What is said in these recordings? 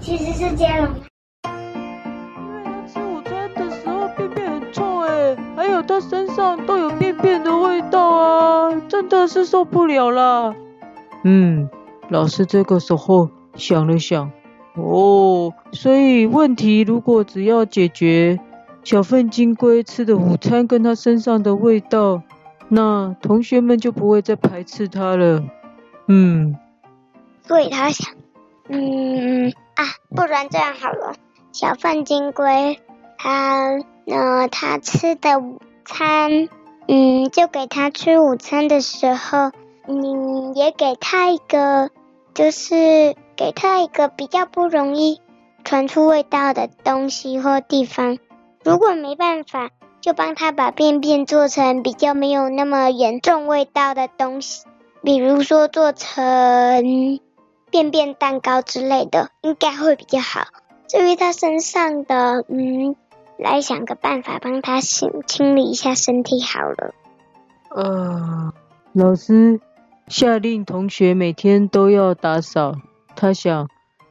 其实是接龙。因为他吃午餐的时候便便很臭哎，还有他身上都有便便的味道啊，真的是受不了了。嗯，老师这个时候想了想，哦，所以问题如果只要解决小粪金龟吃的午餐跟他身上的味道，那同学们就不会再排斥他了。嗯，所以他想，嗯啊，不然这样好了，小粪金龟他呃他吃的午餐，嗯，就给他吃午餐的时候。你也给他一个，就是给他一个比较不容易传出味道的东西或地方。如果没办法，就帮他把便便做成比较没有那么严重味道的东西，比如说做成便便蛋糕之类的，应该会比较好。至于他身上的，嗯，来想个办法帮他清清理一下身体好了。呃，老师。下令同学每天都要打扫。他想，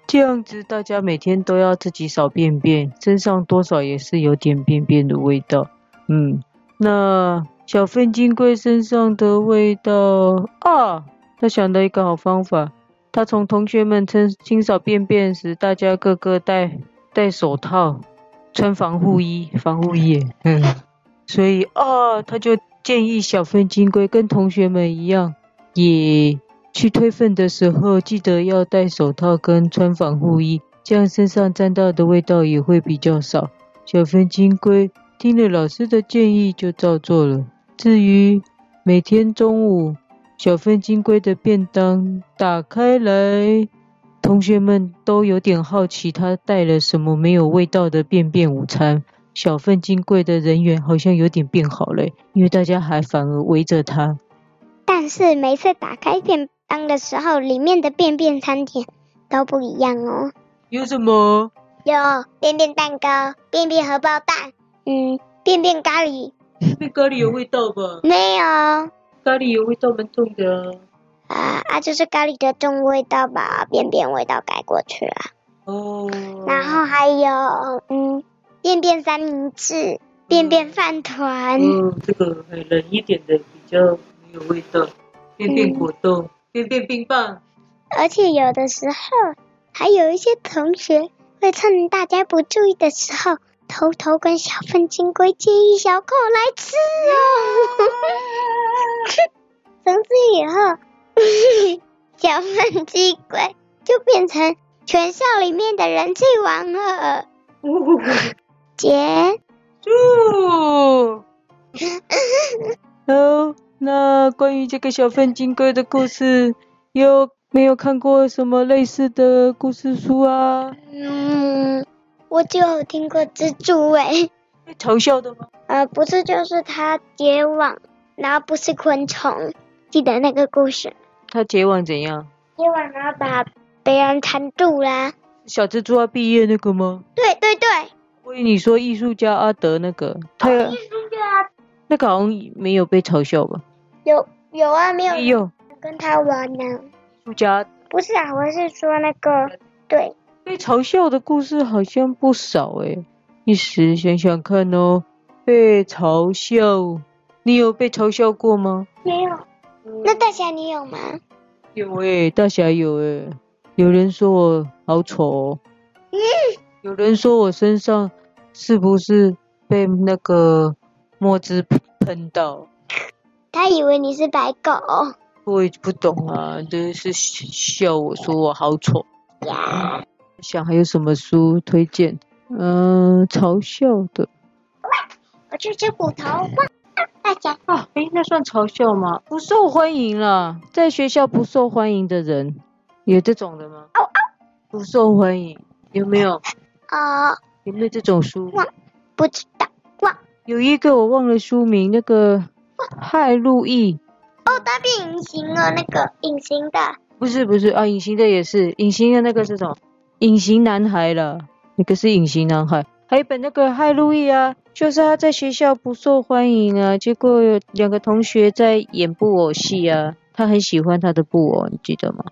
这样子大家每天都要自己扫便便，身上多少也是有点便便的味道。嗯，那小粪金龟身上的味道啊，他想到一个好方法。他从同学们清清扫便便时，大家个个戴戴手套，穿防护衣，防护衣。嗯，所以啊，他就建议小粪金龟跟同学们一样。也去推粪的时候，记得要戴手套跟穿防护衣，这样身上沾到的味道也会比较少。小粪金龟听了老师的建议，就照做了。至于每天中午小份金龟的便当打开来，同学们都有点好奇，他带了什么没有味道的便便午餐。小份金龟的人缘好像有点变好了，因为大家还反而围着他。但是每次打开便当的时候，里面的便便餐点都不一样哦。有什么？有便便蛋糕、便便荷包蛋，嗯，便便咖喱。便便咖喱有味道吧？没有。咖喱有味道蛮重的啊。啊啊，就是咖喱的重味道把便便味道改过去了。哦。然后还有嗯，便便三明治、便便饭团。嗯，这个很冷一点的比较没。有味道，便便果冻，嗯、便便冰棒。而且有的时候，还有一些同学会趁大家不注意的时候，偷偷跟小粪金龟借一小口来吃哦。从此以后，小粪金龟就变成全校里面的人气王了。结束。好。那关于这个小粪金龟的故事，有没有看过什么类似的故事书啊？嗯，我就有听过蜘蛛诶。被嘲笑的吗？呃，不是，就是它结网，然后不是昆虫，记得那个故事。它结网怎样？结网然后把别人缠住啦。小蜘蛛要毕业那个吗？对对对。所以你说艺术家阿德那个，他有。艺术家。那个好像没有被嘲笑吧？有有啊，没有有跟他玩呢。艺术家不是啊，我是说那个对被嘲笑的故事好像不少诶。一时想想看哦，被嘲笑，你有被嘲笑过吗？没有。那大侠你有吗？有诶，大侠有诶。有人说我好丑哦。嗯。有人说我身上是不是被那个墨汁喷到？他以为你是白狗，我也不懂啊，真是笑我说我好丑呀。想还有什么书推荐？嗯、呃，嘲笑的。我去吃骨头。大家啊，诶、欸，那算嘲笑吗？不受欢迎了，在学校不受欢迎的人，有这种的吗？哦哦，不受欢迎，有没有？啊、哦，有没有这种书？哇，不知道。哇，有一个我忘了书名，那个。害路易哦，他变隐形了，那个隐形的不是不是啊，隐形的也是隐形的那个是什么？隐形男孩了，那个是隐形男孩。还有一本那个嗨路易啊，就是他在学校不受欢迎啊，结果有两个同学在演布偶戏啊，他很喜欢他的布偶，你记得吗？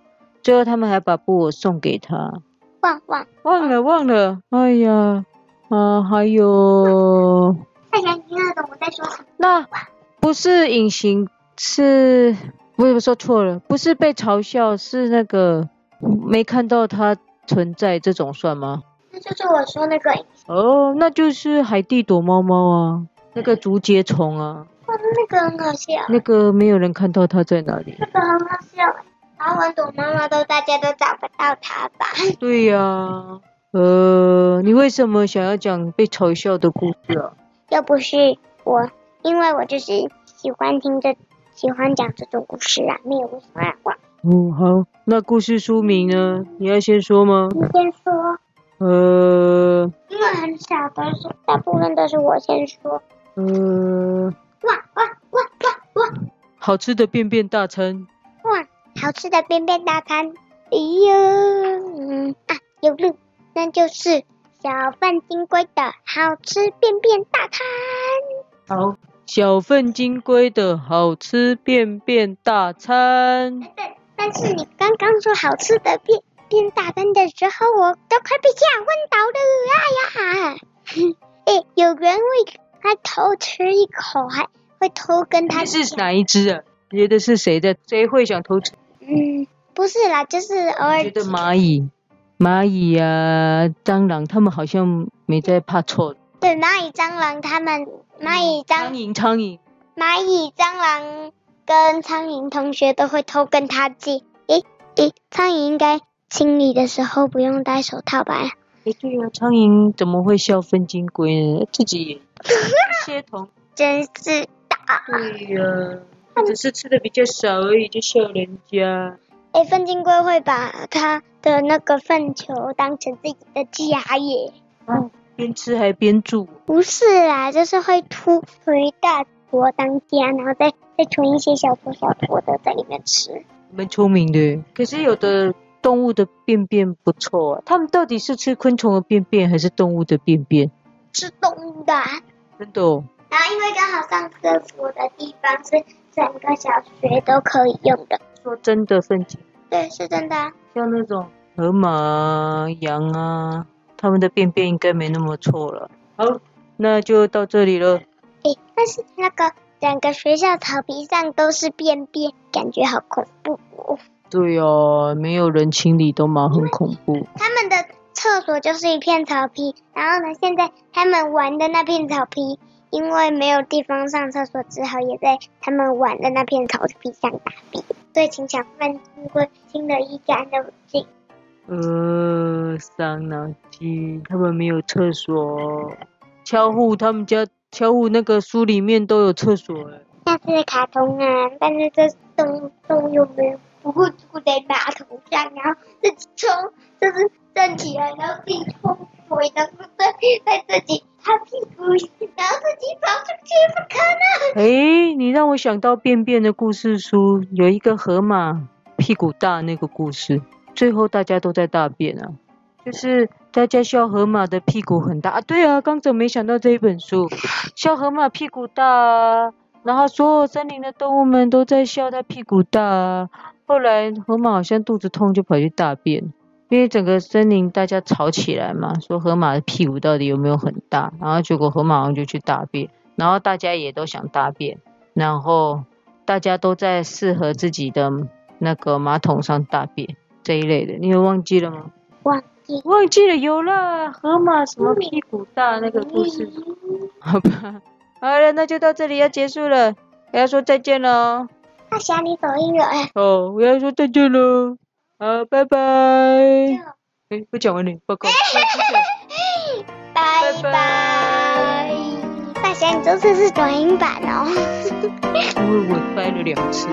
最后他们还把布偶送给他。忘忘忘了忘了，哎呀啊，还有。大侠，你听得懂我在说什么？那不是隐形，是我有说错了，不是被嘲笑，是那个没看到它存在，这种算吗？那就是我说那个。哦，那就是海地躲猫猫啊，那个竹节虫啊。哦，那个很好笑。那个没有人看到它在哪里。那个很好笑，然后玩躲猫猫都大家都找不到它吧？对呀、啊，呃，你为什么想要讲被嘲笑的故事啊？又不是我，因为我就是喜欢听这，喜欢讲这种故事啊，没有为什么要讲。哦，好，那故事书名呢？你要先说吗？你先说。呃。因为很少都是，大部分都是我先说。呃。哇哇哇哇哇！好吃的便便大餐。哇，好吃的便便大餐。哎呦，嗯啊，有了，那就是。小粪金龟的好吃便便大餐。好，小粪金龟的好吃便便大餐。但 但是你刚刚说好吃的变变大灯的时候，我都快被吓昏倒了！哎呀，哎，有人会还偷吃一口，还会偷跟他。是哪一只啊？你觉得是谁的？谁会想偷吃？嗯，不是啦，就是偶尔。觉得蚂蚁。蚂蚁呀、啊，蟑螂，他们好像没在怕臭。对，蚂蚁、蟑螂，他们蚂蚁、蟑苍蝇、苍蝇，蚂蚁、蟑螂跟苍蝇同学都会偷跟他借。诶诶，苍蝇应该清理的时候不用戴手套吧？诶，对呀、啊，苍蝇怎么会笑粪金龟呢？自己也协同，真是大。对呀、啊，他只是吃的比较少而已，就笑人家。哎，粪金龟会把它的那个粪球当成自己的家耶。嗯，边吃还边住？不是啦，就是会突出一大坨当家，然后再再存一些小坨小坨的在里面吃。蛮聪明的。可是有的动物的便便不错啊，它们到底是吃昆虫的便便还是动物的便便？吃动物的。真的哦。然后因为刚好上厕所的地方是整个小学都可以用的。说真的粪金？对，是真的啊。像那种河马啊、羊啊，他们的便便应该没那么臭了。好，那就到这里了。诶，但是那个整个学校草皮上都是便便，感觉好恐怖哦。对哦，没有人清理都蛮很恐怖。他们的厕所就是一片草皮，然后呢，现在他们玩的那片草皮，因为没有地方上厕所，只好也在他们玩的那片草皮上大便。对，请小贩经过清得一干二净。呃，伤脑筋，他们没有厕所。巧虎他们家，巧虎那个书里面都有厕所哎。那是卡通啊，但是这动动物又没有，不会坐在马桶上，然后自己冲，就是站起来，然后自己冲水，然后再再自己擦屁股，然后自己跑出去，不可能。哎，你让我想到便便的故事书，有一个河马屁股大那个故事，最后大家都在大便啊，就是大家笑河马的屁股很大啊。对啊，刚怎么没想到这一本书，笑河马屁股大啊，然后所有森林的动物们都在笑它屁股大啊。后来河马好像肚子痛，就跑去大便。因为整个森林大家吵起来嘛，说河马的屁股到底有没有很大，然后结果河马王就去大便，然后大家也都想大便，然后大家都在适合自己的那个马桶上大便这一类的，你有忘记了吗？忘记，忘记了，有了，河马什么屁股大那个故事，好吧，好了，那就到这里要结束了，我要说再见了。大侠你走音了哎。哦，我要说再见了。好，拜拜。哎，不讲完了，报告。拜拜。大侠，你这次是短音版哦。因为我掰了两次。